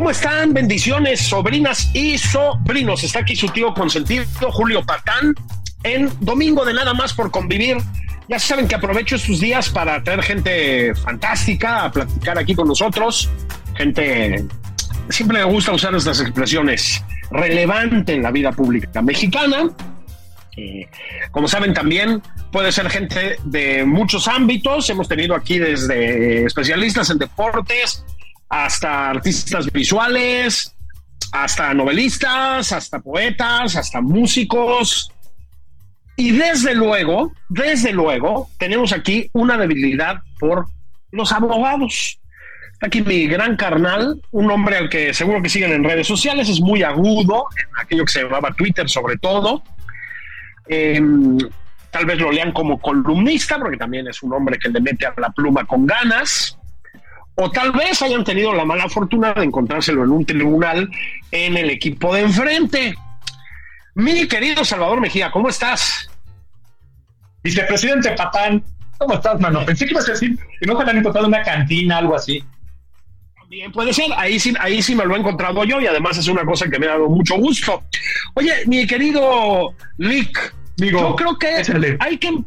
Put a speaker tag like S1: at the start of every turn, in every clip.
S1: ¿Cómo están? Bendiciones, sobrinas y sobrinos. Está aquí su tío consentido, Julio Patán, en Domingo de Nada más por convivir. Ya saben que aprovecho estos días para traer gente fantástica a platicar aquí con nosotros. Gente, siempre me gusta usar estas expresiones, relevante en la vida pública mexicana. Eh, como saben también puede ser gente de muchos ámbitos. Hemos tenido aquí desde especialistas en deportes hasta artistas visuales, hasta novelistas, hasta poetas, hasta músicos. Y desde luego, desde luego, tenemos aquí una debilidad por los abogados. Aquí mi gran carnal, un hombre al que seguro que siguen en redes sociales, es muy agudo, en aquello que se llamaba Twitter sobre todo. Em, tal vez lo lean como columnista, porque también es un hombre que le mete a la pluma con ganas. O tal vez hayan tenido la mala fortuna de encontrárselo en un tribunal en el equipo de enfrente. Mi querido Salvador Mejía, ¿cómo estás?
S2: Vicepresidente Patán, ¿cómo estás, mano? Pensé que ibas a decir que no te han encontrado una cantina, algo así.
S1: Bien, puede ser, ahí sí, ahí sí me lo he encontrado yo y además es una cosa que me ha dado mucho gusto. Oye, mi querido Lick,
S2: Digo,
S1: yo creo que
S2: échale.
S1: hay que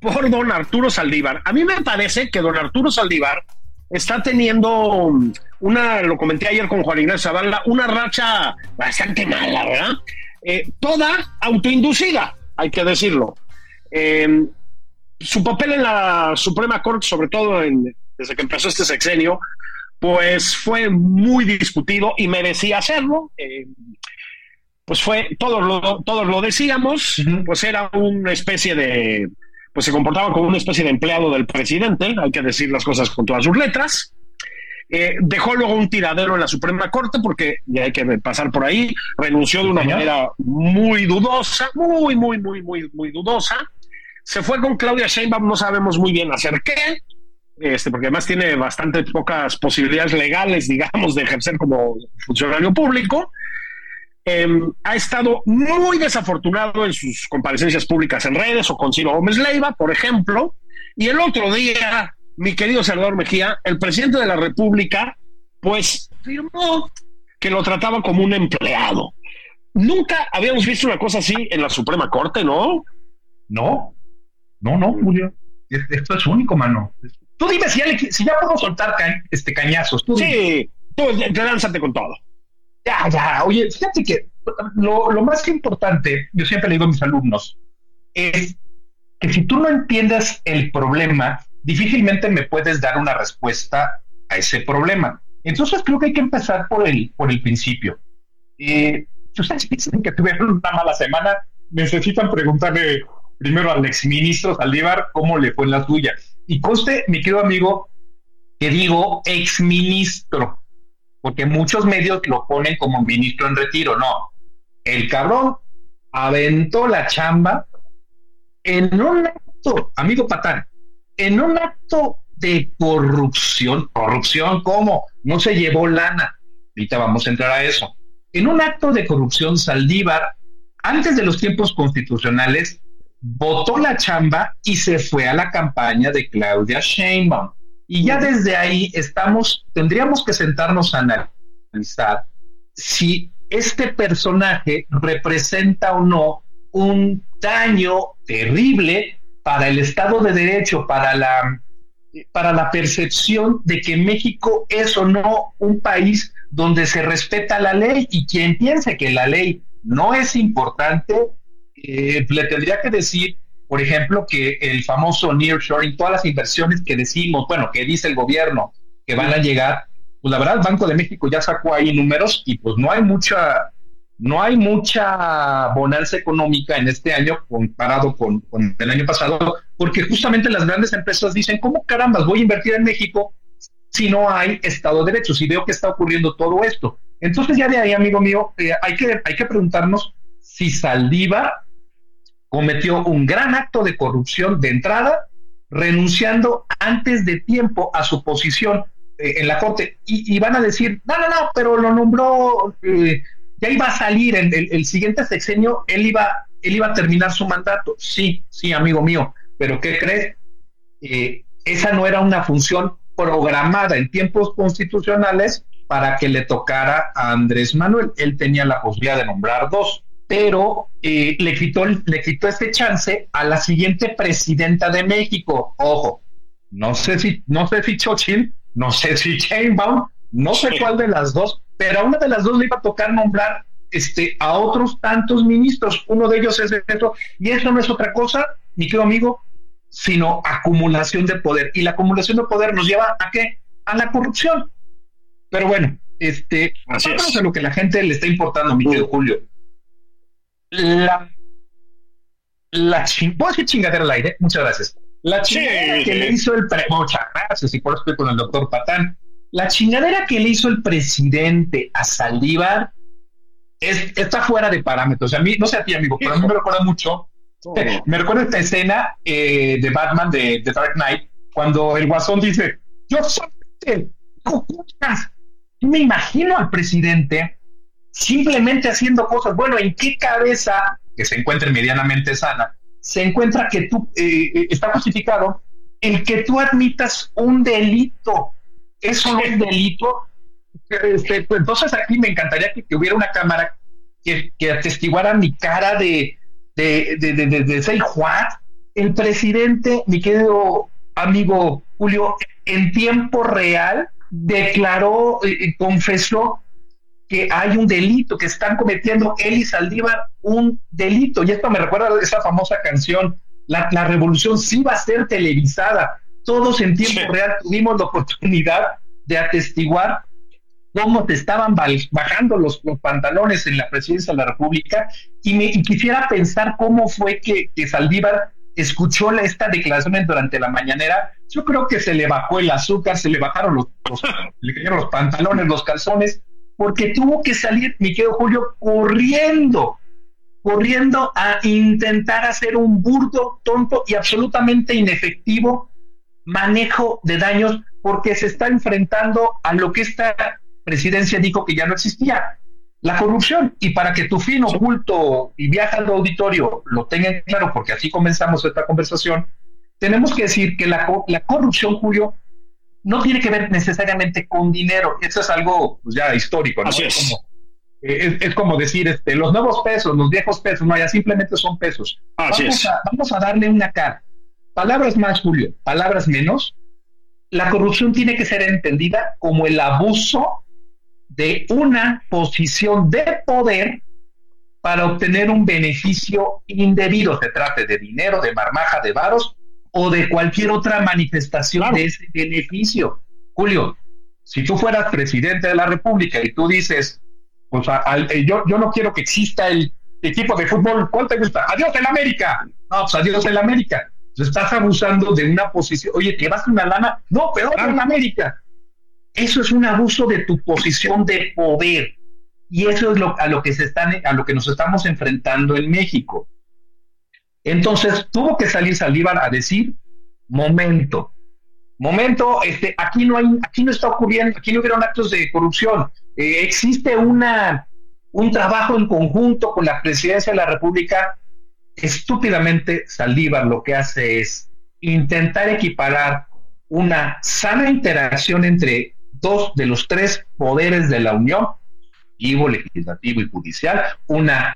S1: por don Arturo Saldívar. A mí me parece que don Arturo Saldívar está teniendo una, lo comenté ayer con Juan Ignacio Zavala, una racha bastante mala, ¿verdad? Eh, toda autoinducida, hay que decirlo. Eh, su papel en la Suprema Corte, sobre todo desde que empezó este sexenio, pues fue muy discutido y merecía hacerlo. Eh, pues fue, todos lo, todos lo decíamos, pues era una especie de, pues se comportaba como una especie de empleado del presidente, hay que decir las cosas con todas sus letras. Eh, dejó luego un tiradero en la Suprema Corte porque ya hay que pasar por ahí, renunció de una manera muy dudosa, muy, muy, muy, muy, muy dudosa. Se fue con Claudia Sheinbaum, no sabemos muy bien hacer qué, este, porque además tiene bastante pocas posibilidades legales, digamos, de ejercer como funcionario público. Eh, ha estado muy desafortunado en sus comparecencias públicas en redes o con Ciro Gómez Leiva, por ejemplo. Y el otro día, mi querido Salvador Mejía, el presidente de la República, pues afirmó que lo trataba como un empleado. Nunca habíamos visto una cosa así en la Suprema Corte, ¿no?
S2: No, no, no, Julio. Es- Esto es único, mano. Tú dime si ya, le- si ya puedo soltar ca- este, cañazos. Tú.
S1: Sí, tú te lánzate con todo.
S2: Ya, ya. Oye, fíjate que lo, lo más importante, yo siempre le digo a mis alumnos, es que si tú no entiendes el problema, difícilmente me puedes dar una respuesta a ese problema. Entonces creo que hay que empezar por el, por el principio. Eh, si ustedes piensan que tuvieron una mala semana, necesitan preguntarle primero al exministro Saldívar cómo le fue en la suya. Y conste, mi querido amigo, que digo exministro, porque muchos medios lo ponen como ministro en retiro. No, el cabrón aventó la chamba en un acto, amigo Patán, en un acto de corrupción. ¿Corrupción cómo? No se llevó lana. Ahorita vamos a entrar a eso. En un acto de corrupción, Saldívar, antes de los tiempos constitucionales, votó la chamba y se fue a la campaña de Claudia Sheinbaum. Y ya desde ahí estamos, tendríamos que sentarnos a analizar si este personaje representa o no un daño terrible para el Estado de Derecho, para la, para la percepción de que México es o no un país donde se respeta la ley. Y quien piense que la ley no es importante, eh, le tendría que decir, por ejemplo, que el famoso nearshoring, todas las inversiones que decimos, bueno, que dice el gobierno que van a llegar, pues la verdad el Banco de México ya sacó ahí números y pues no hay mucha, no hay mucha bonanza económica en este año comparado con, el año pasado, porque justamente las grandes empresas dicen, ¿cómo carambas voy a invertir en México si no hay Estado de Derecho, si veo que está ocurriendo todo esto. Entonces ya de ahí, amigo mío, eh, hay, que, hay que preguntarnos si Saldívar cometió un gran acto de corrupción de entrada, renunciando antes de tiempo a su posición eh, en la Corte. Y, van a decir, no, no, no, pero lo nombró, eh, ya iba a salir en el, el, siguiente sexenio, él iba, él iba a terminar su mandato. Sí, sí, amigo mío, pero ¿qué crees? esa no era una función programada en tiempos constitucionales para que le tocara a Andrés Manuel. Él tenía la posibilidad de nombrar dos, pero eh, le, quitó, le quitó este chance a la siguiente presidenta de México. Ojo, no sé si, no sé si Chochil, no sé si Chainbaum, no sé cuál de las dos, pero a una de las dos le iba a tocar nombrar este, a otros tantos ministros. Uno de ellos es esto, y eso no es otra cosa, mi querido amigo, sino acumulación de poder. Y la acumulación de poder nos lleva a qué? A la corrupción. Pero bueno, este, Así es. a lo que la gente le está importando, mi querido Julio. La, la ¿puedo decir chingadera al aire? Muchas gracias. La chingadera que le hizo el pre muchas gracias, y por eso estoy con el doctor Patán. La chingadera que le hizo el presidente a Saldívar es, está fuera de parámetros. A mí, no sé a ti, amigo, pero a mí me recuerda mucho me recuerdo esta escena eh, de Batman de, The Dark Knight, cuando el guasón dice, yo soy el me imagino al presidente simplemente haciendo cosas. Bueno, ¿en qué cabeza, que se encuentre medianamente sana, se encuentra que tú, eh, eh, está justificado el que tú admitas un delito? Eso no es delito. Este, pues, entonces aquí me encantaría que, hubiera una cámara que, que atestiguara mi cara de, de, de, de, de say el presidente, mi querido amigo Julio, en tiempo real declaró, y confesó que hay un delito, que están cometiendo él y Saldívar un delito. Y esto me recuerda a esa famosa canción, la, la revolución sí va a ser televisada. Todos en tiempo real tuvimos la oportunidad de atestiguar cómo te estaban bajando los, pantalones en la presidencia de la República y, me, quisiera pensar cómo fue que, Saldívar escuchó esta declaración durante la mañanera. Yo creo que se le bajó el azúcar, se le bajaron los, los pantalones, los calzones, porque tuvo que salir, mi querido Julio, corriendo, corriendo a intentar hacer un burdo, tonto y absolutamente inefectivo manejo de daños porque se está enfrentando a lo que está presidencia dijo que ya no existía la corrupción. Y para que tu fin oculto y viaja al auditorio lo tengan claro, porque así comenzamos esta conversación, tenemos que decir que la, la corrupción, Julio, no tiene que ver necesariamente con dinero. Eso es algo pues, ya histórico, ¿no? es. Como, eh, es, como decir, este, los nuevos pesos, los viejos pesos, no, ya simplemente son pesos. vamos, A, vamos a darle una cara. Palabras más, Julio, palabras menos. La corrupción tiene que ser entendida como el abuso de una posición de poder para obtener un beneficio indebido, se trate de dinero, de marmaja, de varos o de cualquier otra manifestación de ese beneficio. Julio, si tú fueras presidente de la República y tú dices, pues eh, yo, yo no quiero que exista el equipo de fútbol, ¿cuál te gusta? Adiós en América. No, pues adiós en América. estás abusando de una posición. Oye, ¿te vas a una lana? No, pero en América. Eso es un abuso de tu posición de poder. Y eso es lo, a, lo que se están, a lo que nos estamos enfrentando en México. Entonces tuvo que salir Saldívar a decir, momento, momento, este, aquí no hay, aquí no está ocurriendo, aquí no hubieron actos de corrupción. Eh, existe una, un trabajo en conjunto con la presidencia de la República. Estúpidamente Saldívar lo que hace es intentar equiparar una sana interacción entre dos de los tres poderes de la Unión, legislativo y judicial, una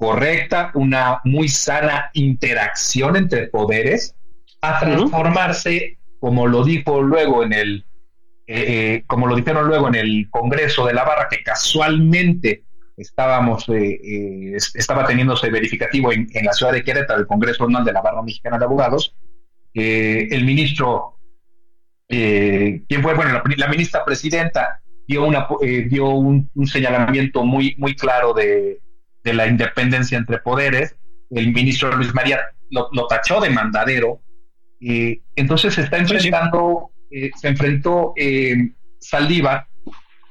S2: correcta, una muy sana interacción entre poderes, a transformarse, como lo dijo luego en el, eh, como lo dijeron luego en el Congreso de la Barra, que casualmente estábamos, estaba teniéndose verificativo en, la ciudad de Querétaro, el Congreso Anual de la Barra Mexicana de Abogados, el ministro, ¿quién fue? Bueno, la, ministra presidenta dio, una, dio un, señalamiento muy, muy claro de, de la independencia entre poderes. El ministro Luis María lo, tachó de mandadero. y entonces se está enfrentando, eh, se enfrentó eh, Saldívar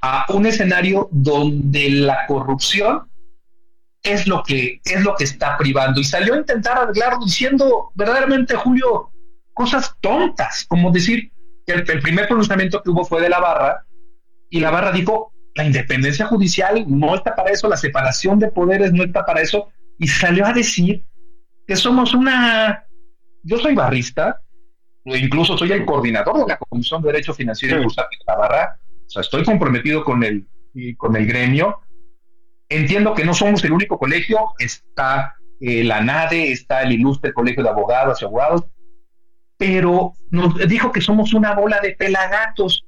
S2: a un escenario donde la corrupción es lo que es lo que está privando y salió a intentar arreglarlo diciendo verdaderamente Julio cosas tontas como decir que el, el primer pronunciamiento que hubo fue de la barra y la barra dijo la independencia judicial no está para eso, la separación de poderes no está para eso, y salió a decir que somos una... Yo soy barrista, incluso soy el coordinador de la Comisión de Derecho Financiero y Bursátil de la Barra, o sea, estoy comprometido con el, con el gremio. Entiendo que no somos el único colegio, está eh, la NADE, está el ilustre Colegio de Abogados y Abogados, pero nos dijo que somos una bola de pelagatos.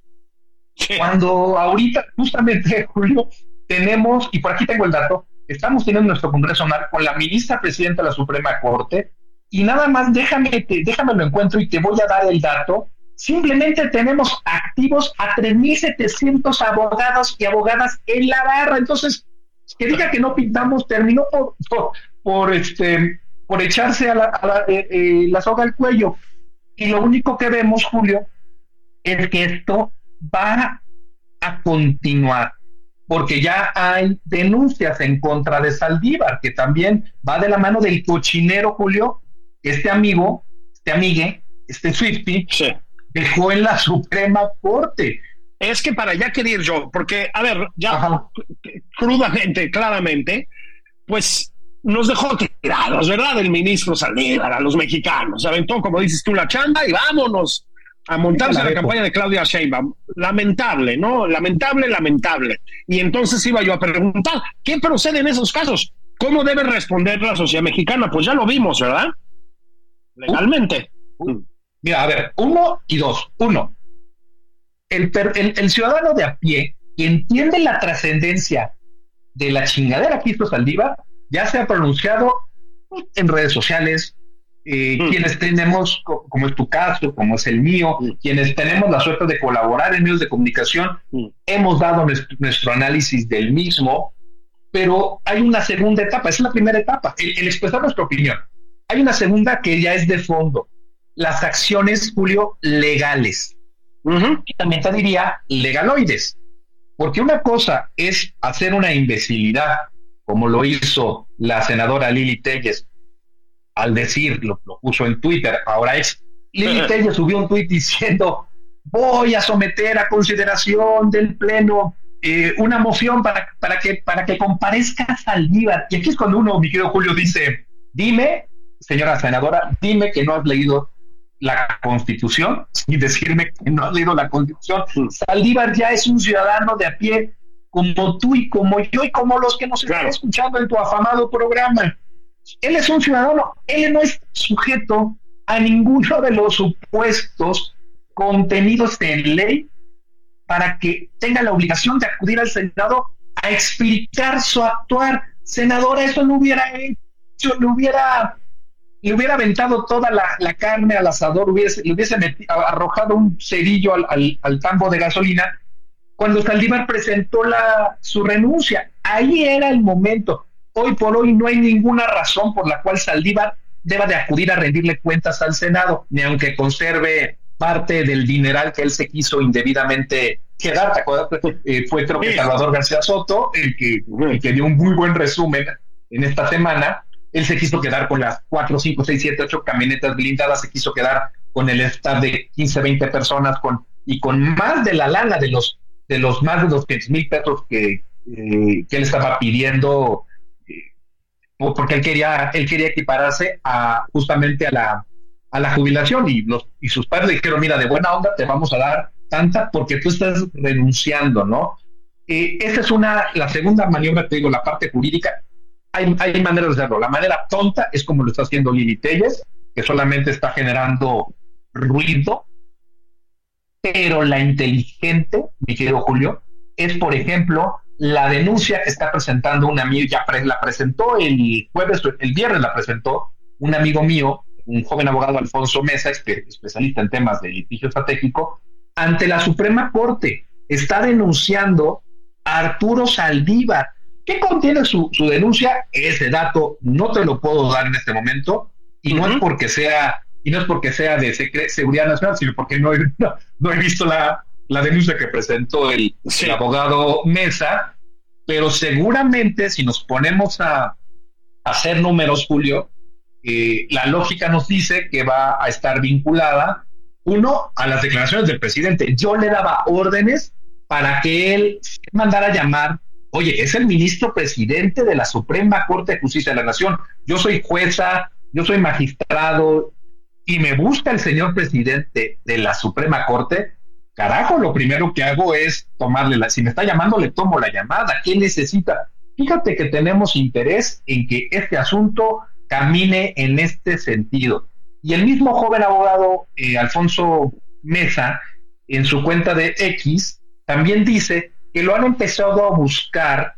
S2: Cuando ahorita, justamente, Julio, tenemos, y por aquí tengo el dato, estamos teniendo nuestro Congreso Nacional con la ministra presidenta de la Suprema Corte, y nada más déjame, te, déjame lo encuentro y te voy a dar el dato. Simplemente tenemos activos a 3.700 abogados y abogadas en la barra. Entonces, que diga que no pintamos terminó por, por, este, por echarse a la, eh, eh, la soga al cuello. Y lo único que vemos, Julio, es que esto va a continuar, porque ya hay denuncias en contra de Saldívar, que también va de la mano del cochinero Julio, este amigo, este amigue, este Swifty, dejó en la Suprema Corte.
S1: Es que para allá quería ir yo, porque, a ver, ya crudamente, claramente, pues nos dejó tirados, ¿verdad? El ministro Saldívar a los mexicanos. Se aventó, como dices tú, la chamba y vámonos a montarse la campaña de Claudia Sheinbaum. Lamentable, ¿no? Lamentable, lamentable. Y entonces iba yo a preguntar, ¿qué procede en esos casos? ¿Cómo debe responder la sociedad mexicana? Pues ya lo vimos, ¿verdad? Legalmente.
S2: Mira, a ver, uno y dos. Uno, el, el, ciudadano de a pie que entiende la trascendencia de la chingadera que hizo Saldívar, ya se ha pronunciado en redes sociales, eh, mm. quienes tenemos, como es tu caso, como es el mío, mm. quienes tenemos la suerte de colaborar en medios de comunicación, mm. hemos dado nuestro, análisis del mismo, pero hay una segunda etapa, es la primera etapa, el, expresar nuestra opinión. Hay una segunda que ya es de fondo, las acciones, Julio, legales. Y también te diría legaloides, porque una cosa es hacer una imbecilidad, como lo hizo la senadora Lili Telles al decir, lo, puso en Twitter, ahora es, Lili Telles subió un tweet diciendo, voy a someter a consideración del Pleno eh, una moción para, para, que, para que comparezca Saldívar. Y aquí es cuando uno, mi querido Julio, dice, dime, señora senadora, dime que no has leído la Constitución y decirme que no has leído la Constitución. Saldívar ya es un ciudadano de a pie como tú y como yo y como los que nos están escuchando en tu afamado programa. Él es un ciudadano, él no es sujeto a ninguno de los supuestos contenidos en ley para que tenga la obligación de acudir al Senado a explicar su actuar. Senadora, eso no hubiera hecho, le hubiera, le hubiera aventado toda la, carne al asador, hubiese, le hubiese arrojado un cerillo al, al, tambo de gasolina cuando Saldívar presentó la, su renuncia. Ahí era el momento hoy por hoy no hay ninguna razón por la cual Saldívar deba de acudir a rendirle cuentas al Senado, ni aunque conserve parte del dineral que él se quiso indebidamente quedar. Eh, fue creo que Salvador García Soto el que, que dio un muy buen resumen en esta semana. Él se quiso quedar con las 4, 5, 6, 7, 8 camionetas blindadas, se quiso quedar con el staff de 15, 20 personas con, y con más de la lana de los, de los más de 200 mil pesos que, eh, que él estaba pidiendo porque él quería, él quería equipararse a justamente a la, a la jubilación y, los, y sus padres le dijeron, mira, de buena onda te vamos a dar tanta porque tú estás renunciando, ¿no? Eh, esa es una, la segunda maniobra, te digo, la parte jurídica. Hay, hay maneras de hacerlo. La manera tonta es como lo está haciendo Lili Telles, que solamente está generando ruido. Pero la inteligente, mi querido Julio, es, por ejemplo, la denuncia que está presentando un amigo, ya la presentó el jueves, el viernes la presentó un amigo mío, un joven abogado Alfonso Mesa, especialista en temas de litigio estratégico, ante la Suprema Corte. Está denunciando a Arturo Saldívar. ¿Qué contiene su, denuncia? Ese dato no te lo puedo dar en este momento y no es porque sea y no es porque sea de seguridad nacional, sino porque no he, no, he visto la, la, denuncia que presentó el, abogado Mesa, pero seguramente si nos ponemos a, hacer números, Julio, eh, la lógica nos dice que va a estar vinculada, uno, a las declaraciones del presidente. Yo le daba órdenes para que él mandara a llamar, oye, es el ministro presidente de la Suprema Corte de Justicia de la Nación, yo soy jueza, yo soy magistrado, y me busca el señor presidente de la Suprema Corte, carajo, lo primero que hago es tomarle la, si me está llamando, le tomo la llamada, ¿qué necesita? Fíjate que tenemos interés en que este asunto camine en este sentido. Y el mismo joven abogado eh, Alfonso Mesa, en su cuenta de X, también dice que lo han empezado a buscar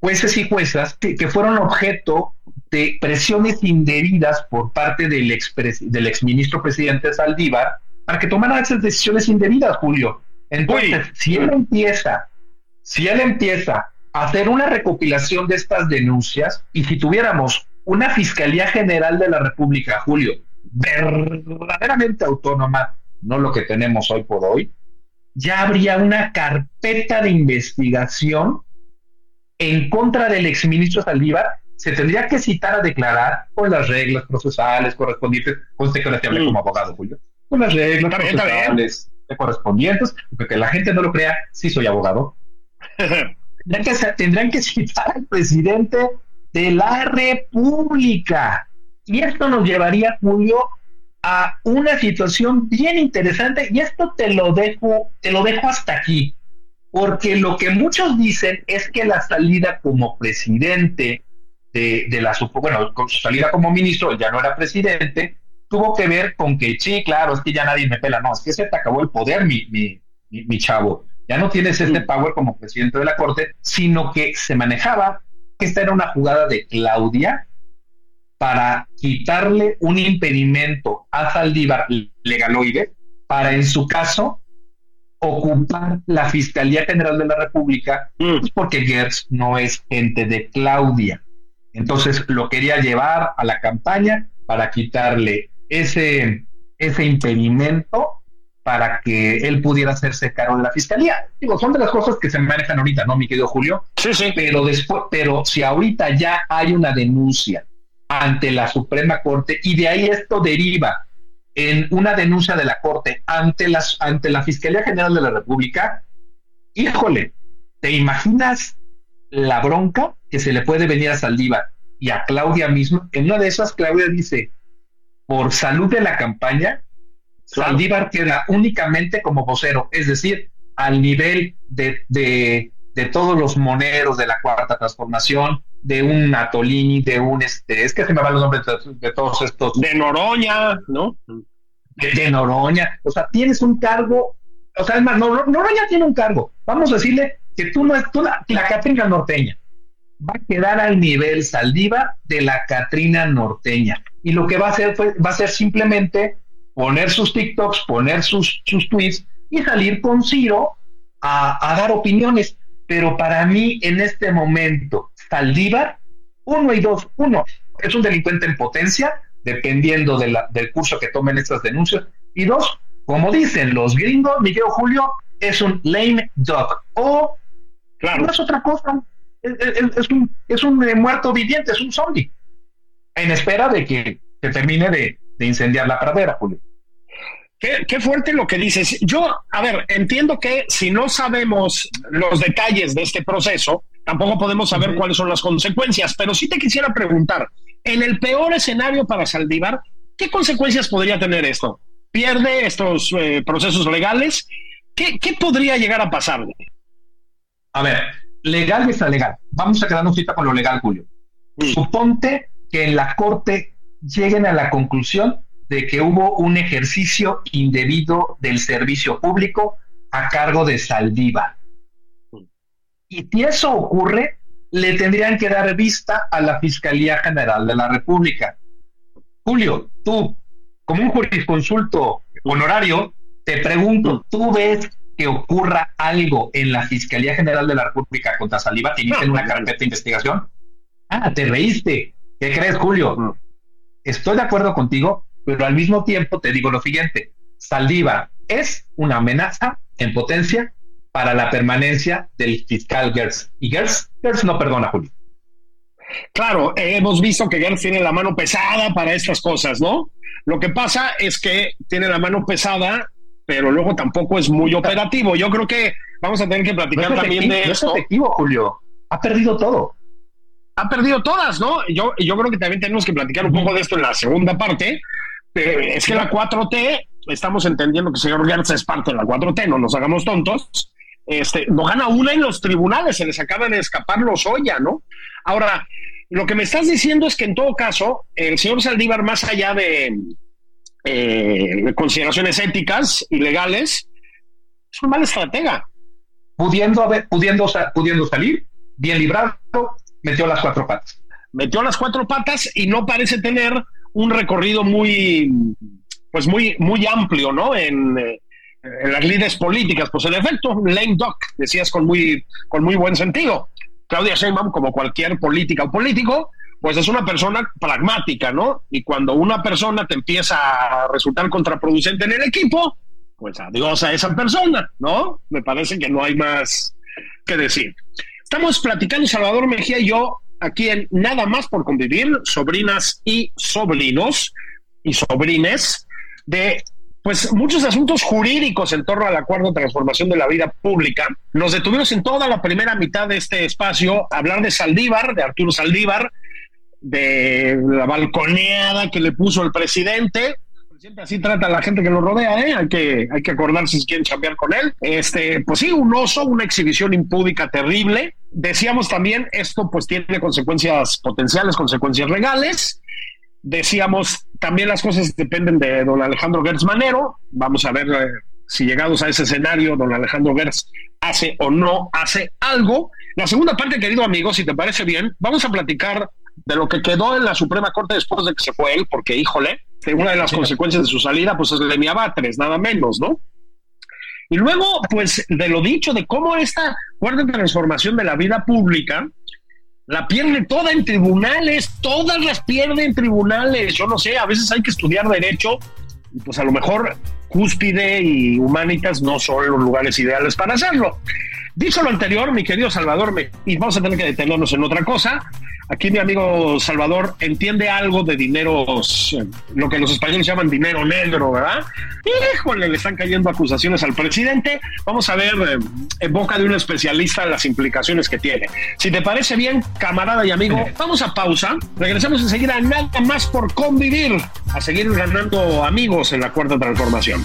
S2: jueces y juezas que fueron objeto de presiones indebidas por parte del, ex del exministro presidente Saldívar para que tomara esas decisiones indebidas, Julio. Entonces, si él empieza, si él empieza a hacer una recopilación de estas denuncias y si tuviéramos una Fiscalía General de la República, Julio, verdaderamente autónoma, no lo que tenemos hoy por hoy, ya habría una carpeta de investigación en contra del exministro Saldívar. Se tendría que citar a declarar con las reglas procesales correspondientes, conste que ahora te hablé como abogado, Julio, con las reglas procesales correspondientes, porque que la gente no lo crea, sí soy abogado. tendrían, que, tendrían que citar al presidente de la República. Y esto nos llevaría, Julio, a una situación bien interesante, y esto te lo dejo, te lo dejo hasta aquí, porque lo que muchos dicen es que la salida como presidente de, la bueno, con su salida como ministro, ya no era presidente, tuvo que ver con que, sí, claro, es que ya nadie me pela, no, es que se te acabó el poder, mi, mi, mi, chavo, ya no tienes este power como presidente de la Corte, sino que se manejaba que esta era una jugada de Claudia para quitarle un impedimento a Saldívar legaloide para, en su caso, ocupar la Fiscalía General de la República, mm. porque Gertz no es gente de Claudia. Entonces lo quería llevar a la campaña para quitarle ese, ese impedimento para que él pudiera hacerse cargo de la fiscalía. Digo, son de las cosas que se manejan ahorita, ¿no, mi querido Julio?
S1: Sí, sí.
S2: Pero después, pero si ahorita ya hay una denuncia ante la Suprema Corte y de ahí esto deriva en una denuncia de la Corte ante, las, ante la Fiscalía General de la República, híjole, ¿te imaginas la bronca que se le puede venir a Saldívar y a Claudia mismo. En una de esas, Claudia dice, por salud de la campaña, Saldívar queda únicamente como vocero, es decir, al nivel de, de, todos los moneros de la cuarta transformación, de un Atolini, de un este, es que se me van los nombres de, todos estos.
S1: De Noroña, ¿no?
S2: De, Noroña. O sea, tienes un cargo, o sea, es más, Noroña tiene un cargo. Vamos a decirle que tú no es tú la, la Catrina norteña. Va a quedar al nivel Saldiva de la Catrina norteña. Y lo que va a hacer va a ser simplemente poner sus TikToks, poner sus, sus tweets y salir con Ciro a, dar opiniones. Pero para mí, en este momento, Saldívar, uno y dos, uno, es un delincuente en potencia, dependiendo de la, del curso que tomen estas denuncias. Y dos, como dicen los gringos, Miguel Julio, es un lame dog. O Claro. No es otra cosa. Es, un, es un eh, muerto viviente, es un zombie. En espera de que, que termine de, de, incendiar la pradera, Julio.
S1: Qué, qué, fuerte lo que dices. Yo, a ver, entiendo que si no sabemos los detalles de este proceso, tampoco podemos saber cuáles son las consecuencias, pero sí te quisiera preguntar, en el peor escenario para Saldívar, ¿qué consecuencias podría tener esto? ¿Pierde estos eh, procesos legales? ¿Qué, ¿Qué podría llegar a pasarle?
S2: A ver, legal y extralegal. Vamos a quedarnos cita con lo legal, Julio. Suponte que en la corte lleguen a la conclusión de que hubo un ejercicio indebido del servicio público a cargo de Saldiva. Y si eso ocurre, le tendrían que dar vista a la Fiscalía General de la República. Julio, tú, como un jurisconsulto honorario, te pregunto, ¿tú ves que ocurra algo en la Fiscalía General de la República contra Saliva? ¿Tienen una carpeta de investigación? Ah, te reíste. ¿Qué crees, Julio? Estoy de acuerdo contigo, pero al mismo tiempo te digo lo siguiente. Saldívar es una amenaza en potencia para la permanencia del fiscal Gers. Y Gers, Gers no perdona, Julio.
S1: Claro, hemos visto que Gers tiene la mano pesada para estas cosas, ¿no? Lo que pasa es que tiene la mano pesada, pero luego tampoco es muy operativo. Yo creo que vamos a tener que platicar también de
S2: eso. es efectivo, Julio. Ha perdido todo
S1: ha perdido todas, ¿no? Yo, yo creo que también tenemos que platicar un poco de esto en la segunda parte. es que la 4T, estamos entendiendo que el señor Gertz es parte de la 4T, no nos hagamos tontos. Este, no gana una en los tribunales, se les acaba de escapar los Oya, ¿no? Ahora, lo que me estás diciendo es que en todo caso, el señor Saldívar, más allá de, eh, consideraciones éticas y legales, es un mal estratega.
S2: Pudiendo, haber, pudiendo, pudiendo salir, bien librado, metió las cuatro patas.
S1: Metió las cuatro patas y no parece tener un recorrido muy, pues muy, muy amplio, ¿no? En, eh, las líderes políticas. Pues en efecto, lame duck, decías con muy, con muy buen sentido. Claudia Sheinbaum, como cualquier política o político, pues es una persona pragmática, ¿no? Y cuando una persona te empieza a resultar contraproducente en el equipo, pues adiós a esa persona, ¿no? Me parece que no hay más que decir. Estamos platicando Salvador Mejía y yo aquí en Nada más por convivir, sobrinas y sobrinos y sobrines, de pues muchos asuntos jurídicos en torno al acuerdo de transformación de la vida pública. Nos detuvimos en toda la primera mitad de este espacio a hablar de Saldívar, de Arturo Saldívar, de la balconeada que le puso el presidente, Siempre así trata a la gente que lo rodea, ¿eh? Hay que, hay que acordarse si quieren chambear con él. Este, pues sí, un oso, una exhibición impúdica terrible. Decíamos también, esto pues tiene consecuencias potenciales, consecuencias legales. Decíamos, también las cosas dependen de don Alejandro Gertz Manero. Vamos a ver eh, si llegados a ese escenario, don Alejandro Gertz hace o no hace algo. La segunda parte, querido amigo, si te parece bien, vamos a platicar de lo que quedó en la Suprema Corte después de que se fue él, porque híjole, una de las consecuencias de su salida, pues es de mi abatres, nada menos, ¿no? Y luego, pues, de lo dicho, de cómo esta fuerte transformación de la vida pública la pierde toda en tribunales, todas las pierde en tribunales. Yo no sé, a veces hay que estudiar derecho y pues a lo mejor cúspide y humanitas no son los lugares ideales para hacerlo. Dicho lo anterior, mi querido Salvador, me, y vamos a tener que detenernos en otra cosa. Aquí mi amigo Salvador entiende algo de dineros, lo que los españoles llaman dinero negro, ¿verdad? Híjole, le están cayendo acusaciones al presidente. Vamos a ver eh, en boca de un especialista las implicaciones que tiene. Si te parece bien, camarada y amigo, vamos a pausa. Regresamos enseguida nada más por convivir, a seguir ganando amigos en la cuarta transformación.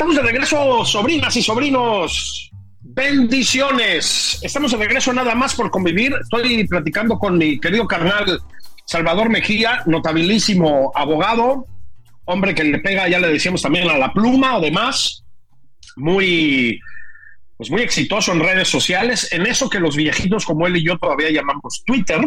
S1: Estamos de regreso, sobrinas y sobrinos. Bendiciones. Estamos de regreso nada más por convivir. Estoy platicando con mi querido carnal Salvador Mejía, notabilísimo abogado, hombre que le pega, ya le decíamos también a la pluma, además, muy, pues muy exitoso en redes sociales, en eso que los viejitos como él y yo todavía llamamos Twitter.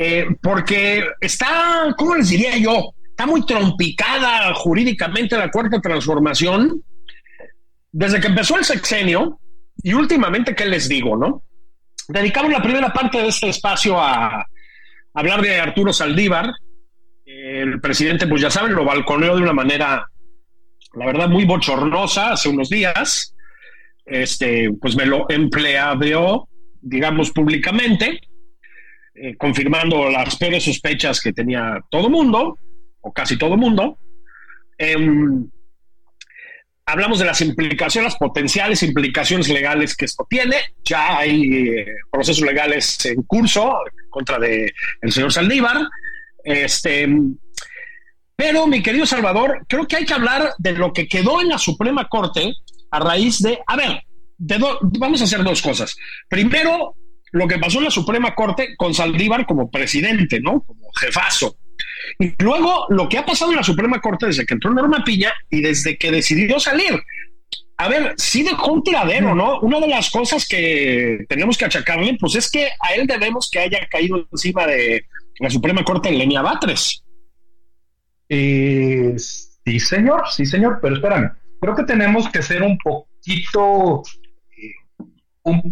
S1: Eh, porque está, ¿cómo les diría yo? Está muy trompicada jurídicamente la cuarta transformación. Desde que empezó el sexenio, y últimamente, ¿qué les digo, no? dedicamos la primera parte de este espacio a hablar de Arturo Saldívar. El presidente, pues ya saben, lo balconeó de una manera, la verdad, muy bochornosa hace unos días. Este, pues me lo empleadeó, digamos, públicamente, eh, confirmando las peores sospechas que tenía todo mundo, o casi todo mundo. Em, hablamos de las implicaciones, las potenciales implicaciones legales que esto tiene. Ya hay eh, procesos legales en curso contra de el señor Saldívar. Este, pero, mi querido Salvador, creo que hay que hablar de lo que quedó en la Suprema Corte a raíz de, a ver, de vamos a hacer dos cosas. Primero, lo que pasó en la Suprema Corte con Saldívar como presidente, ¿no? Como jefazo. Y luego lo que ha pasado en la Suprema Corte desde que entró Norma Piña y desde que decidió salir. A ver, sí dejó un tiradero, ¿no? Una de las cosas que tenemos que achacarle, pues es que a él debemos que haya caído encima de la Suprema Corte en Lenia Batres.
S2: Eh, sí, señor, sí, señor, pero espérame. Creo que tenemos que ser un poquito,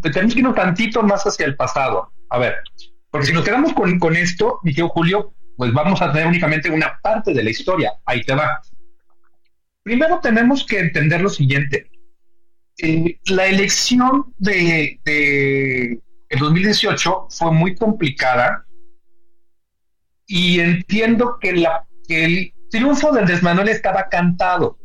S2: tenemos que irnos tantito más hacia el pasado. A ver, porque si nos quedamos con, esto, mi tío Julio, pues vamos a tener únicamente una parte de la historia. Ahí te va. Primero tenemos que entender lo siguiente. Eh, la elección de, de el 2018 fue muy complicada y entiendo que, el triunfo del desmanuel estaba cantado.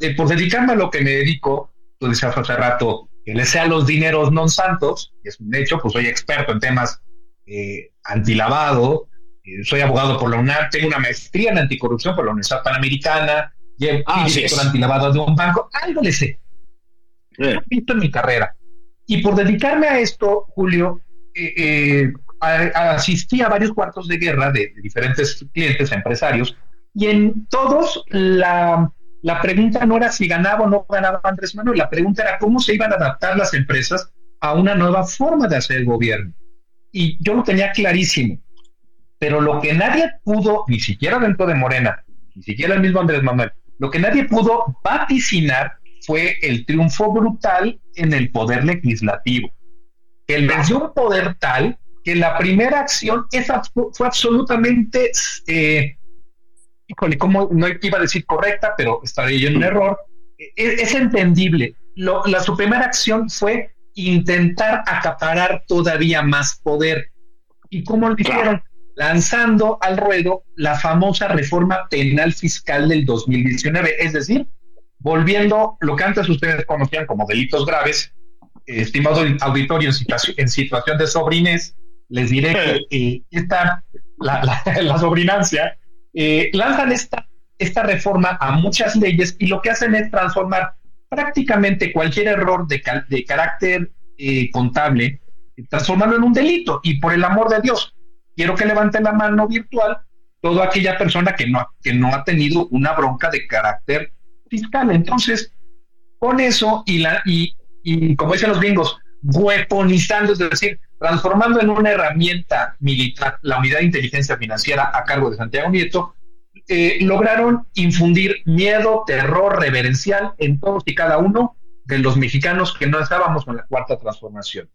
S2: Eh, por dedicarme a lo que me dedico, tú decías hace rato, que le sea los dineros non santos, y es un hecho, pues soy experto en temas eh, antilavado, eh, soy abogado por la UNAM, tengo una maestría en anticorrupción por la Universidad Panamericana, y ah, director antilavado de un banco, algo le sé. He visto en mi carrera. Y por dedicarme a esto, Julio, eh, eh, asistí a varios cuartos de guerra de, diferentes clientes, empresarios, y en todos la, la pregunta no era si ganaba o no ganaba Andrés Manuel, la pregunta era cómo se iban a adaptar las empresas a una nueva forma de hacer gobierno. Y yo lo tenía clarísimo. Pero lo que nadie pudo, ni siquiera dentro de Morena, ni siquiera el mismo Andrés Manuel, lo que nadie pudo vaticinar fue el triunfo brutal en el poder legislativo. Él venció un poder tal que la primera acción fue absolutamente, eh, híjole, como no iba a decir correcta, pero estaría yo en un error, e, es, entendible. la, su primera acción fue intentar acaparar todavía más poder. ¿Y cómo lo hicieron? lanzando al ruedo la famosa reforma penal fiscal del 2019, es decir, volviendo lo que antes ustedes conocían como delitos graves, estimado auditorio en situación, de sobrinés, les diré que eh, esta, la, la, sobrinancia, eh, lanzan esta, esta reforma a muchas leyes y lo que hacen es transformar prácticamente cualquier error de, de carácter eh, contable, transformarlo en un delito. Y por el amor de Dios, quiero que levante la mano virtual toda aquella persona que no, que no ha tenido una bronca de carácter fiscal. Entonces, con eso y, la, y, y como dicen los gringos, weaponizando, es decir, transformando en una herramienta militar la unidad de inteligencia financiera a cargo de Santiago Nieto, eh, lograron infundir miedo, terror reverencial en todos y cada uno de los mexicanos que no estábamos con la cuarta transformación.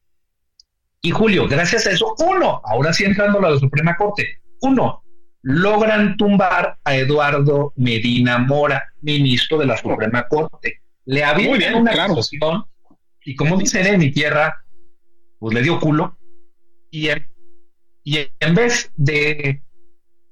S2: Y Julio, gracias a eso, uno, ahora sí entrando a la Suprema Corte, uno, logran tumbar a Eduardo Medina Mora, ministro de la Suprema Corte. Le había una claro. y como dicen en mi tierra, pues le dio culo. Y en, en vez de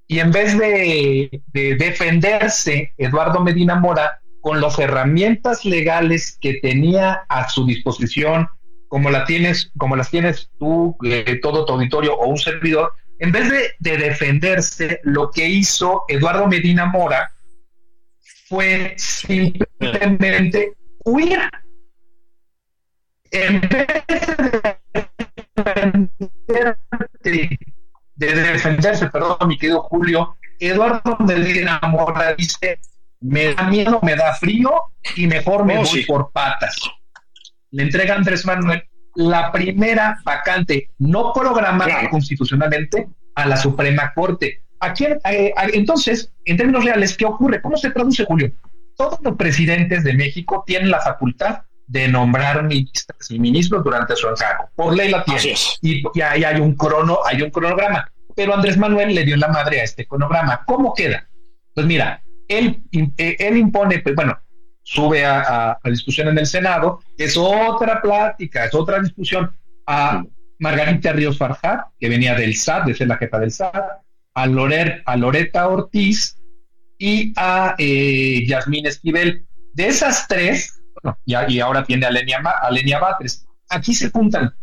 S2: y en vez de, de defenderse Eduardo Medina Mora con las herramientas legales que tenía a su disposición como, la tienes, como las tienes tú, eh, todo tu auditorio o un servidor, en vez de, defenderse, lo que hizo Eduardo Medina Mora fue simplemente huir. En vez de de defenderse, perdón, mi querido Julio, Eduardo Medina Mora dice, me da miedo, me da frío y mejor me oh, voy por patas. Le entrega a Andrés Manuel la primera vacante no programada constitucionalmente a la Suprema Corte. Aquí, eh, entonces, en términos reales, ¿qué ocurre? ¿Cómo se traduce, Julio? Todos los presidentes de México tienen la facultad de nombrar ministros y ministros durante su encargo. Por ley la tiene. Y, y ahí hay un crono, hay un cronograma. Pero Andrés Manuel le dio la madre a este cronograma. ¿Cómo queda? Pues mira, él, eh, él impone, pues bueno, sube a, discusión en el Senado, es otra plática, es otra discusión a Margarita Ríos Farjat, que venía del SAT, de ser la jefa del SAT, a, Lorer, a Loreta Ortiz y a eh, Yasmín Esquivel. De esas tres, y, ahora tiene a Lenia, a Lenia Batres, aquí se juntan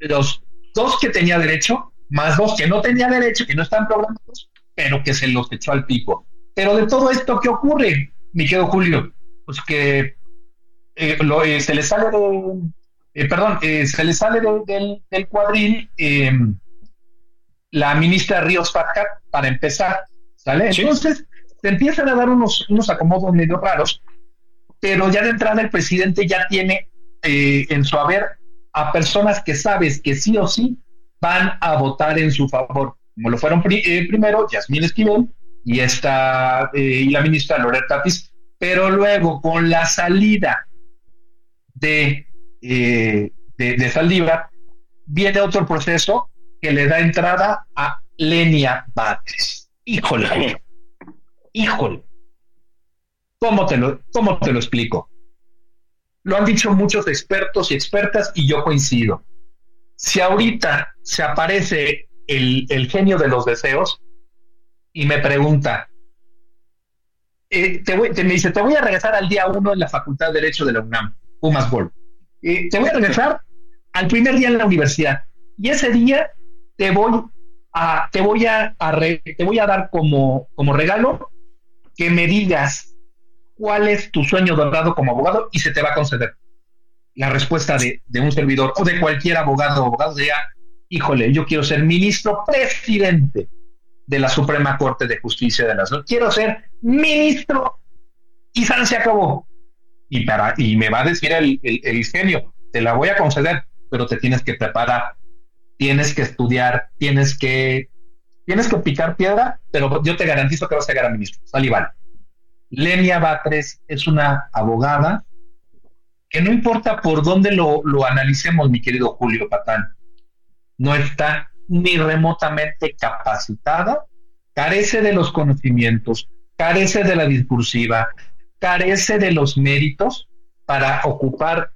S2: los dos que tenía derecho, más dos que no tenía derecho, que no están programados, pero que se los echó al pico. Pero de todo esto, ¿qué ocurre, mi querido Julio? Pues que eh, lo, eh, se le sale de, eh, perdón, se le sale del, del, cuadril la ministra Ríos Farcat para empezar, ¿sale? Entonces se empiezan a dar unos, unos acomodos medio raros, pero ya de entrada el presidente ya tiene en su haber a personas que sabes que sí o sí van a votar en su favor, como lo fueron primero Yasmín Esquivel y, esta, y la ministra Loretta Tapis, pero luego con la salida de, eh, de, Saldívar, viene otro proceso que le da entrada a Lenia Batres. Híjole, híjole. ¿Cómo te, lo, ¿Cómo te lo explico? Lo han dicho muchos expertos y expertas y yo coincido. Si ahorita se aparece el, el genio de los deseos y me pregunta, eh, te me dice, te voy a regresar al día uno en la Facultad de Derecho de la UNAM, Pumas. Eh, te voy a regresar al primer día en la universidad. Y ese día te voy a, te voy a, te voy a dar como, como regalo que me digas cuál es tu sueño dorado como abogado y se te va a conceder. La respuesta de, un servidor o de cualquier abogado o abogado híjole, yo quiero ser ministro presidente de la Suprema Corte de Justicia de las Quiero ser ministro y San se acabó. Y, para, y me va a decir el, el, genio, te la voy a conceder, pero te tienes que preparar, tienes que estudiar, tienes que, tienes que picar piedra, pero yo te garantizo que vas a llegar a ministro. Saliván. Lenia Batres es una abogada que no importa por dónde lo, lo analicemos, mi querido Julio Patán, no está ni remotamente capacitada, carece de los conocimientos, carece de la discursiva, carece de los méritos para ocupar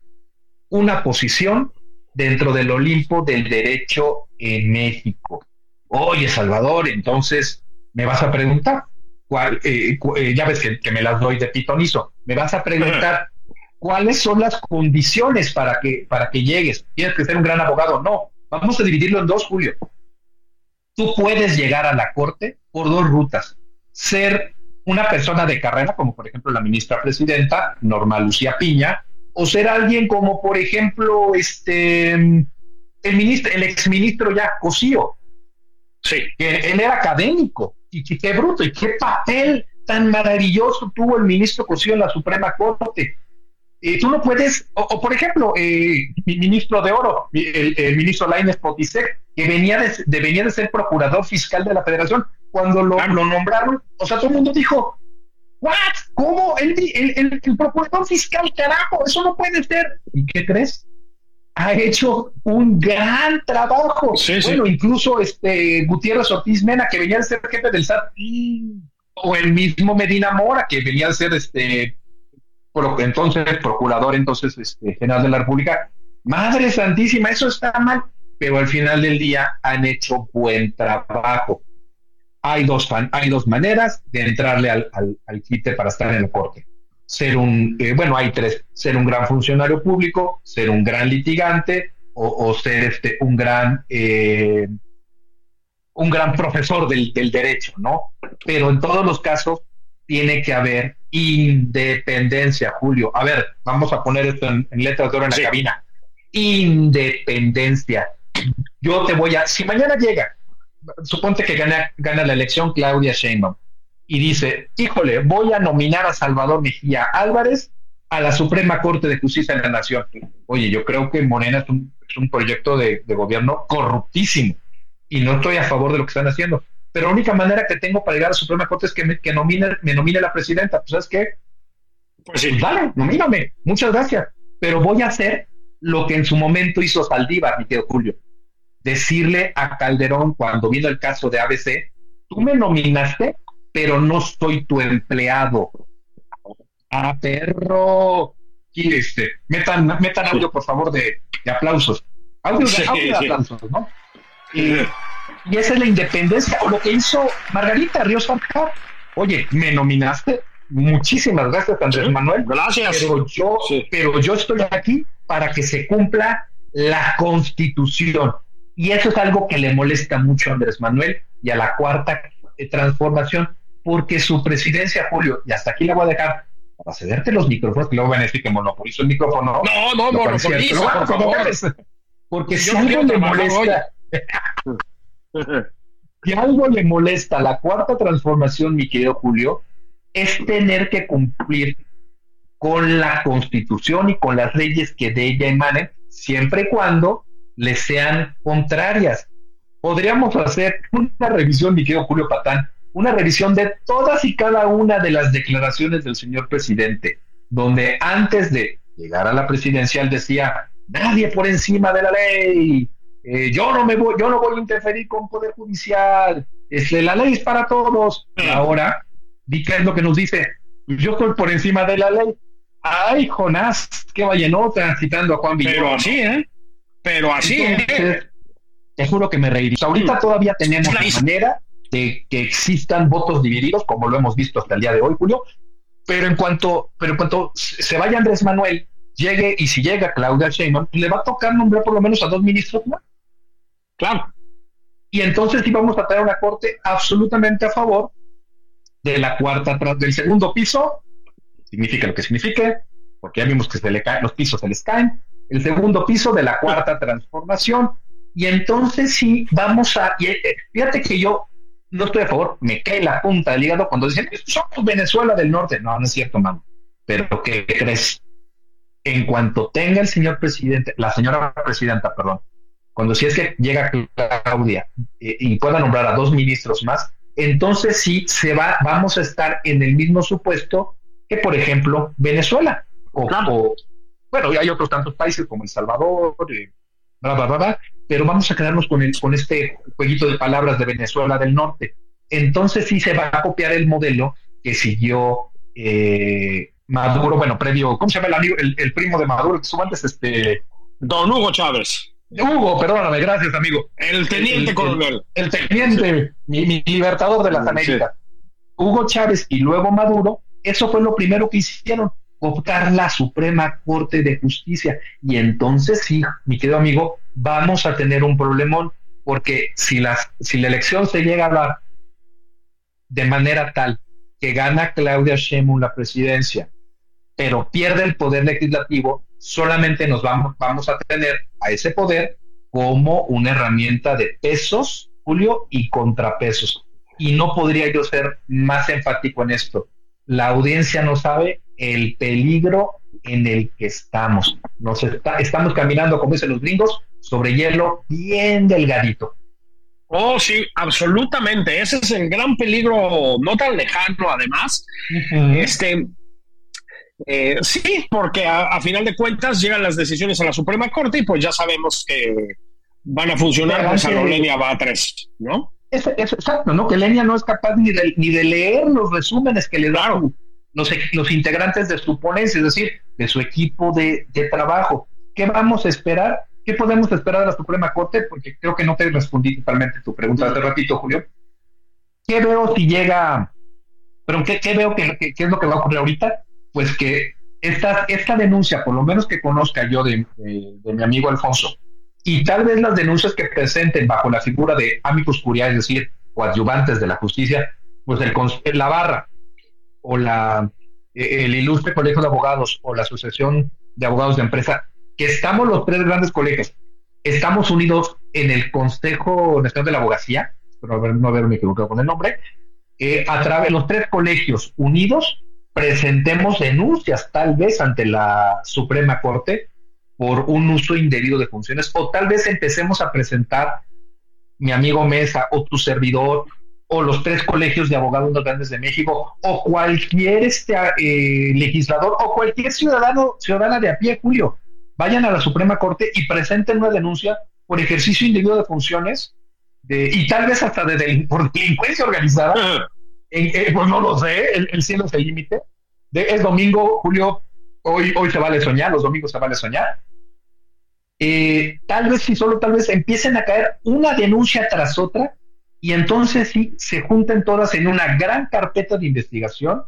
S2: una posición dentro del Olimpo del derecho en México. Oye, Salvador, entonces me vas a preguntar, cuál, eh, eh, ya ves que, me las doy de pitonizo, me vas a preguntar cuáles son las condiciones para que, para que llegues. ¿Tienes que ser un gran abogado? No, Vamos a dividirlo en dos, Julio. Tú puedes llegar a la Corte por dos rutas. Ser una persona de carrera, como por ejemplo la ministra presidenta, Norma Lucía Piña, o ser alguien como por ejemplo este el ministro, el exministro ya Cosío. Sí. Que él era académico. Y qué bruto, y qué papel tan maravilloso tuvo el ministro Cosío en la Suprema Corte eh, tú no puedes, o, por ejemplo, eh, mi ministro de Oro, el, ministro Laines Potisek, que venía de, venía de ser procurador fiscal de la federación, cuando lo, lo nombraron, o sea, todo el mundo dijo, ¿what? ¿Cómo? El, el, el, procurador fiscal, carajo, eso no puede ser. ¿Y qué crees? Ha hecho un gran trabajo. bueno, incluso este Gutiérrez Ortiz Mena, que venía de ser jefe del SAT, o el mismo Medina Mora, que venía de ser este entonces procurador entonces este, general de la República. Madre Santísima, eso está mal, pero al final del día han hecho buen trabajo. Hay dos, hay dos maneras de entrarle al, al, quite para estar en la corte. Ser un, eh, bueno, hay tres, ser un gran funcionario público, ser un gran litigante o, ser este, un gran... Eh, un gran profesor del, del derecho, ¿no? Pero en todos los casos tiene que haber independencia, Julio. A ver, vamos a poner esto en, letras de oro en la cabina. Independencia. Yo te voy a, si mañana llega suponte que gana, gana la elección Claudia Sheinbaum y dice, híjole, voy a nominar a Salvador Mejía Álvarez a la Suprema Corte de Justicia de la Nación. Oye, yo creo que Morena es un, es un proyecto de, de, gobierno corruptísimo y no estoy a favor de lo que están haciendo. Pero la única manera que tengo para llegar a la Suprema Corte es que me, que nomine, me nomine la presidenta. Pues, ¿sabes qué? Pues, sí. pues dale, nomíname. Muchas gracias. Pero voy a hacer lo que en su momento hizo Saldívar, mi tío Julio. Decirle a Calderón cuando vino el caso de ABC, tú me nominaste pero no soy tu empleado. Ah, perro. Y este, metan, metan audio, por favor, de, de aplausos. Audio, de, audio de aplausos, ¿no? Y, y, esa es la independencia, o lo que hizo Margarita Ríos Farjar. Oye, me nominaste. Muchísimas gracias, Andrés Manuel.
S1: Gracias.
S2: Pero yo, pero yo estoy aquí para que se cumpla la constitución. Y eso es algo que le molesta mucho a Andrés Manuel y a la cuarta transformación porque su presidencia, Julio, y hasta aquí la voy a dejar para cederte los micrófonos, que luego van a decir que monopolizo el micrófono.
S1: No, no, monopolizo, por favor.
S2: Porque si algo le molesta, si algo le molesta la cuarta transformación, mi querido Julio, es tener que cumplir con la constitución y con las leyes que de ella emanen, siempre y cuando le sean contrarias. Podríamos hacer una revisión, mi querido Julio Patán, una revisión de todas y cada una de las declaraciones del señor presidente, donde antes de llegar a la presidencial decía, nadie por encima de la ley, eh, yo no me voy, yo no voy a interferir con poder judicial, este, la ley es para todos. Y ahora, di qué es lo que nos dice, yo estoy por encima de la ley. Ay, Jonás, qué vallenota, citando a Juan Villoro.
S1: Pero así, ¿eh? Pero así, ¿eh?
S2: Te juro que me reiría. ahorita todavía tenemos la manera de que existan votos divididos, como lo hemos visto hasta el día de hoy, Julio. Pero en cuanto, pero en cuanto se vaya Andrés Manuel, llegue y si llega Claudia Sheinbaum, le va a tocar nombrar por lo menos a dos ministros más.
S1: Claro.
S2: Y entonces íbamos a tener una corte absolutamente a favor de la cuarta, del segundo piso, significa lo que signifique, porque ya vimos que se le caen, los pisos se les caen, el segundo piso de la cuarta transformación, y entonces sí vamos a, y, eh, fíjate que yo no estoy a favor, me cae la punta del hígado cuando dicen, somos Venezuela del Norte. No, no es cierto, mano. Pero ¿qué crees? En cuanto tenga el señor presidente, la señora presidenta, perdón, cuando si es que llega Claudia eh, y pueda nombrar a dos ministros más, entonces sí se va, vamos a estar en el mismo supuesto que, por ejemplo, Venezuela. O, o bueno, hay otros tantos países como El Salvador, eh, bla, bla, bla, pero vamos a quedarnos con, el, con este jueguito de palabras de Venezuela del Norte. Entonces sí se va a copiar el modelo que siguió eh, Maduro, bueno, previo, ¿cómo se llama el amigo, el, primo de Maduro? Que antes, este...
S1: Don Hugo Chávez.
S2: Hugo, perdóname, gracias, amigo.
S1: El teniente coronel.
S2: El, teniente, mi, libertador de las Américas. Hugo Chávez y luego Maduro, eso fue lo primero que hicieron optar la Suprema Corte de Justicia. Y entonces sí, mi querido amigo, vamos a tener un problemón, porque si, las, si la elección se llega a dar de manera tal que gana Claudia Sheinbaum la presidencia, pero pierde el poder legislativo, solamente nos vamos, vamos a tener a ese poder como una herramienta de pesos, Julio, y contrapesos. Y no podría yo ser más enfático en esto. La audiencia no sabe el peligro en el que estamos. Nos estamos caminando, como dicen los gringos, sobre hielo bien delgadito.
S1: Oh, sí, absolutamente. Ese es el gran peligro, no tan lejano, además. Este, eh, sí, porque a, final de cuentas llegan las decisiones a la Suprema Corte y pues ya sabemos que van a funcionar con Salolenia va a tres, ¿no?
S2: Es, exacto, ¿no? Que Lenia no es capaz ni de, ni de leer los resúmenes que le da los, los integrantes de su ponencia, es decir, de su equipo de, trabajo. ¿Qué vamos a esperar? ¿Qué podemos esperar de la Suprema Corte? Porque creo que no te respondí totalmente tu pregunta hace ratito, Julio. ¿Qué veo si llega, pero qué, veo que, es lo que va a ocurrir ahorita? Pues que esta, esta denuncia, por lo menos que conozca yo de, mi amigo Alfonso, y tal vez las denuncias que presenten bajo la figura de amicus curiae, es decir, coadyuvantes de la justicia, pues el, la barra o la, e, el ilustre colegio de abogados o la asociación de abogados de empresa, que estamos los tres grandes colegios, estamos unidos en el Consejo Nacional de la Abogacía, no haberme equivocado con el nombre, eh, a través de los tres colegios unidos presentemos denuncias tal vez ante la Suprema Corte por un uso indebido de funciones o tal vez empecemos a presentar mi amigo Mesa o tu servidor o los tres colegios de abogados más grandes de México o cualquier este, eh, legislador o cualquier ciudadano ciudadana de a pie, Julio, vayan a la Suprema Corte y presenten una denuncia por ejercicio indebido de funciones de, y tal vez hasta de, por delincuencia organizada. Eh, pues no lo sé, el, cielo es el límite. Es domingo, Julio, hoy, hoy se vale soñar, los domingos se vale soñar. Eh, tal vez, si solo tal vez empiecen a caer una denuncia tras otra y entonces sí se junten todas en una gran carpeta de investigación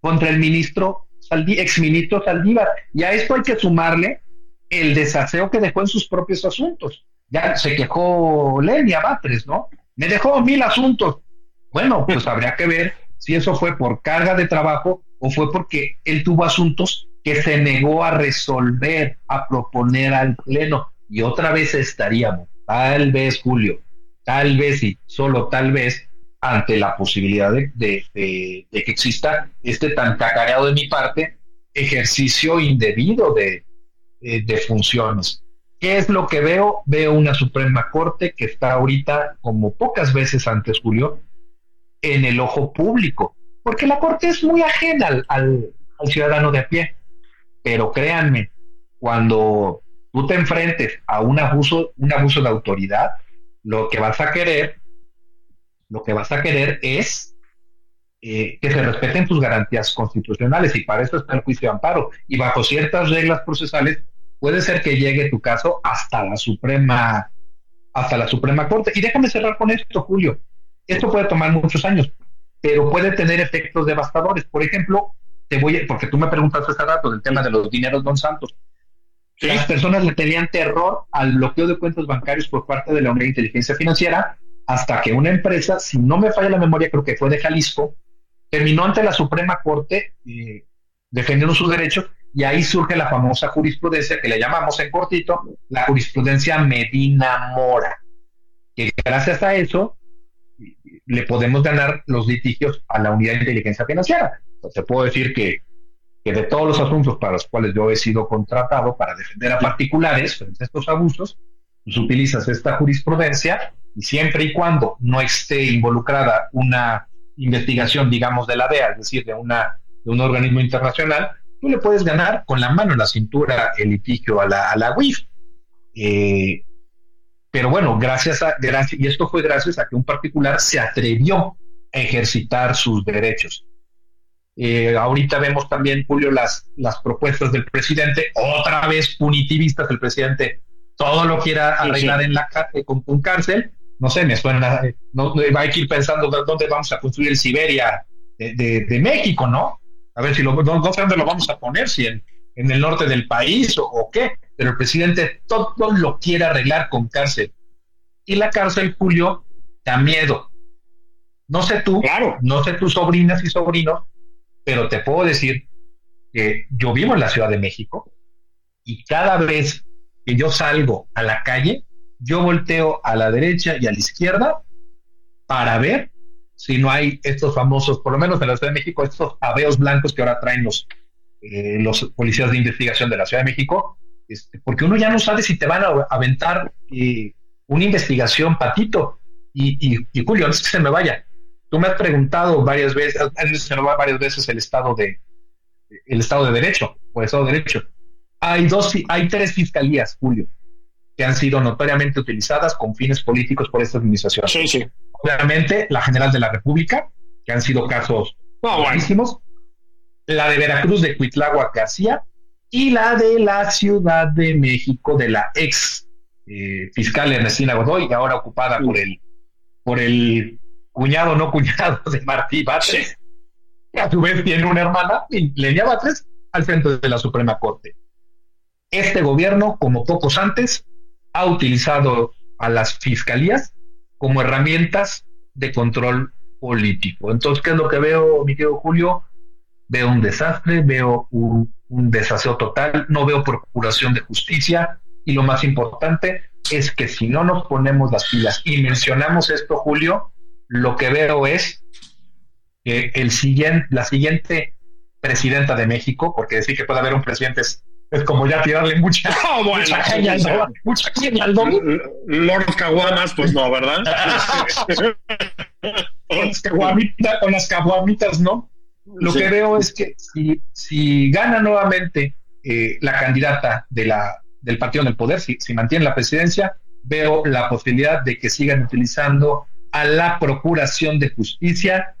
S2: contra el ministro, ex exministro Saldívar. Y a esto hay que sumarle el desaseo que dejó en sus propios asuntos. Ya se quejó Lenia Batres, ¿no? Me dejó mil asuntos. Bueno, pues habría que ver si eso fue por carga de trabajo o fue porque él tuvo asuntos que se negó a resolver, a proponer al Pleno. Y otra vez estaríamos, tal vez, Julio, tal vez y solo tal vez, ante la posibilidad de, que exista este tan cacareado de mi parte ejercicio indebido de, eh, de funciones. ¿Qué es lo que veo? Veo una Suprema Corte que está ahorita, como pocas veces antes, Julio, en el ojo público, porque la Corte es muy ajena al, ciudadano de a pie. Pero créanme, cuando tú te enfrentes a un abuso, un abuso de autoridad, lo que vas a querer, lo que vas a querer es eh, que se respeten tus garantías constitucionales y para eso está el juicio de amparo. Y bajo ciertas reglas procesales puede ser que llegue tu caso hasta la Suprema, hasta la Suprema Corte. Y déjame cerrar con esto, Julio. Esto puede tomar muchos años, pero puede tener efectos devastadores. Por ejemplo, te voy, porque tú me preguntaste hace rato del tema de los dineros Don Santos. Las personas le tenían terror al bloqueo de cuentas bancarios por parte de la Unidad de Inteligencia Financiera hasta que una empresa, si no me falla la memoria, creo que fue de Jalisco, terminó ante la Suprema Corte eh, defendiendo sus derechos y ahí surge la famosa jurisprudencia que le llamamos en cortito la jurisprudencia Medina Mora, que gracias a eso le podemos ganar los litigios a la unidad de inteligencia financiera. te puedo decir que, que, de todos los asuntos para los cuales yo he sido contratado para defender a particulares frente a estos abusos, pues utilizas esta jurisprudencia y siempre y cuando no esté involucrada una investigación, digamos, de la DEA, es decir, de, una, de un organismo internacional, tú le puedes ganar con la mano en la cintura el litigio a la, a la UIF. Eh, pero bueno, gracias a, gracias, y esto fue gracias a que un particular se atrevió a ejercitar sus derechos. Eh, ahorita vemos también, Julio, las, las propuestas del presidente, otra vez punitivistas, el presidente todo lo quiera arreglar en la eh, con, cárcel. No sé, me suena, eh, no, hay que ir pensando dónde vamos a construir el Siberia de, México, ¿no? A ver si lo, dónde lo vamos a poner, si en, en el norte del país o qué pero el presidente todo lo quiere arreglar con cárcel. Y la cárcel, Julio, da miedo. No sé tú, claro. no sé tus sobrinas y sobrinos, pero te puedo decir que yo vivo en la Ciudad de México y cada vez que yo salgo a la calle, yo volteo a la derecha y a la izquierda para ver si no hay estos famosos, por lo menos en la Ciudad de México, estos abeos blancos que ahora traen los, eh, los policías de investigación de la Ciudad de México, este, porque uno ya no sabe si te van a aventar eh, una investigación, Patito. Y, y, Julio, antes que se me vaya, tú me has preguntado varias veces, se me va varias veces el estado de el estado de derecho o el estado de derecho. Hay dos, hay tres fiscalías, Julio, que han sido notoriamente utilizadas con fines políticos por esta administración.
S1: Sí, sí.
S2: Obviamente, la General de la República, que han sido casos buenísimos. La de Veracruz de Cuitlagua García y la de la Ciudad de México de la ex eh, fiscal Ernestina Godoy, ahora ocupada por el, por el cuñado no cuñado de Martí Batres, que a su vez tiene una hermana, Lenia Batres, al frente de la Suprema Corte. Este gobierno, como pocos antes, ha utilizado a las fiscalías como herramientas de control político. Entonces, ¿qué es lo que veo, mi querido Julio? Veo un desastre, veo un un desaseo total, no veo procuración de justicia y lo más importante, es que si no nos ponemos las pilas y mencionamos esto, Julio, lo que veo es que el siguiente, la siguiente presidenta de México, porque decir que puede haber un presidente es, como ya tirarle mucha,
S1: oh, bueno,
S2: mucha caña al mucha caña al
S1: Lord Caguamas, pues no, ¿verdad?
S2: con, las caguamitas, con las caguamitas, ¿no? Lo que veo es que si, si gana nuevamente eh, la candidata de la, del partido en el poder, si, si mantiene la presidencia, veo la posibilidad de que sigan utilizando a la Procuración de Justicia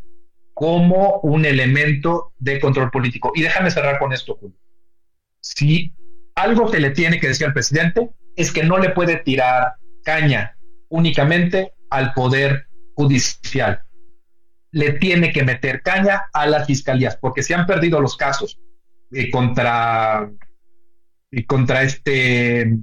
S2: como un elemento de control político. Y déjame cerrar con esto, Julio. Si algo que le tiene que decir al presidente es que no le puede tirar caña únicamente al poder judicial. Le tiene que meter caña a las fiscalías, porque se han perdido los casos eh, contra, y contra este...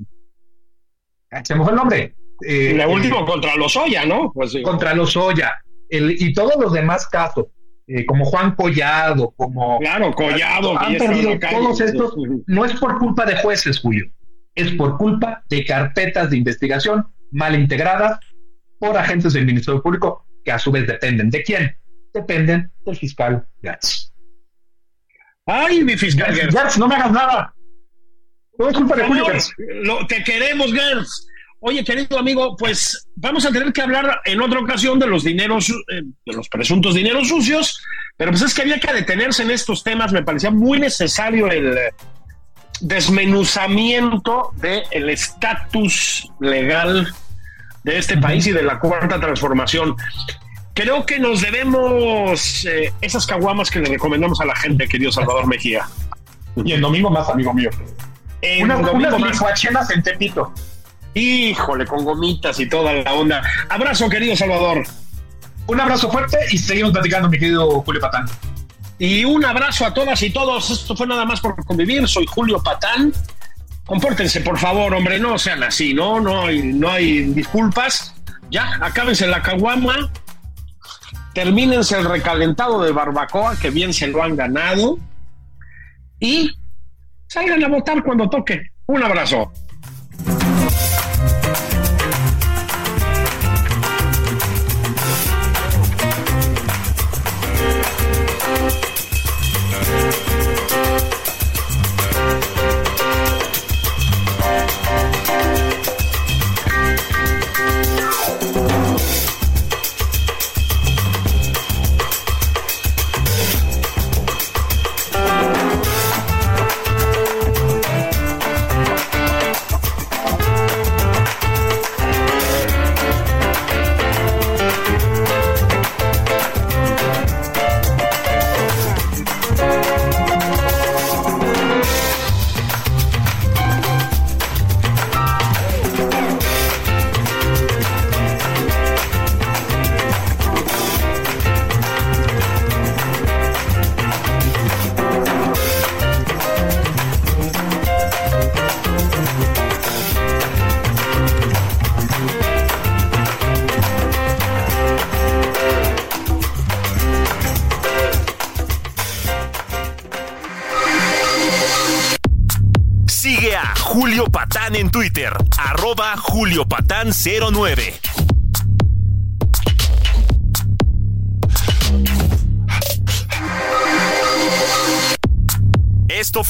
S2: Se me fue el nombre.
S1: Eh, el último contra los Oya, ¿no?
S2: Pues, contra los Oya. y todos los demás casos. Eh, como Juan Collado, como...
S1: Claro, Collado.
S2: Han perdido todos estos, no es por culpa de jueces, Julio, es por culpa de carpetas de investigación mal integradas por agentes del Ministerio Público que a su vez dependen. ¿De quién? Dependen del fiscal Gatz.
S1: Ay, mi fiscal
S2: Gatz, no me hagas nada. No es culpa de Julio
S1: Lo, te queremos, Gertz. Oye, querido amigo, pues vamos a tener que hablar en otra ocasión de los dineros, eh, de los presuntos dineros sucios, pero pues es que había que detenerse en estos temas, me parecía muy necesario el desmenuzamiento del estatus legal de este país y de la cuarta transformación. Creo que nos debemos eh, esas caguamas que le recomendamos a la gente, querido Salvador Mejía.
S2: Y el domingo más, amigo mío. En Una, domingo unas en Tepito.
S1: Híjole, con gomitas y toda la onda. Abrazo, querido Salvador.
S2: Un abrazo fuerte y seguimos platicando, mi querido Julio Patán.
S1: Y un abrazo a todas y todos. Esto fue nada más por convivir. Soy Julio Patán. Compórtense, por favor, hombre, no sean así, ¿no? No hay, no hay disculpas. Ya, acábense la caguama. Termínense el recalentado de barbacoa, que bien se lo han ganado. Y salgan a votar cuando toque. Un abrazo.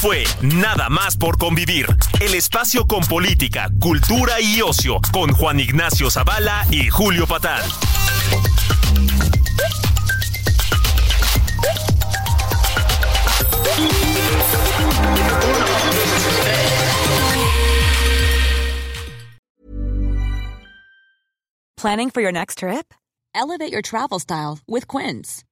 S3: Fue Nada más por convivir, el espacio con política, cultura y ocio, con Juan Ignacio Zavala y Julio Patán.
S4: Planning for your next trip? Elevate your travel style with Quince.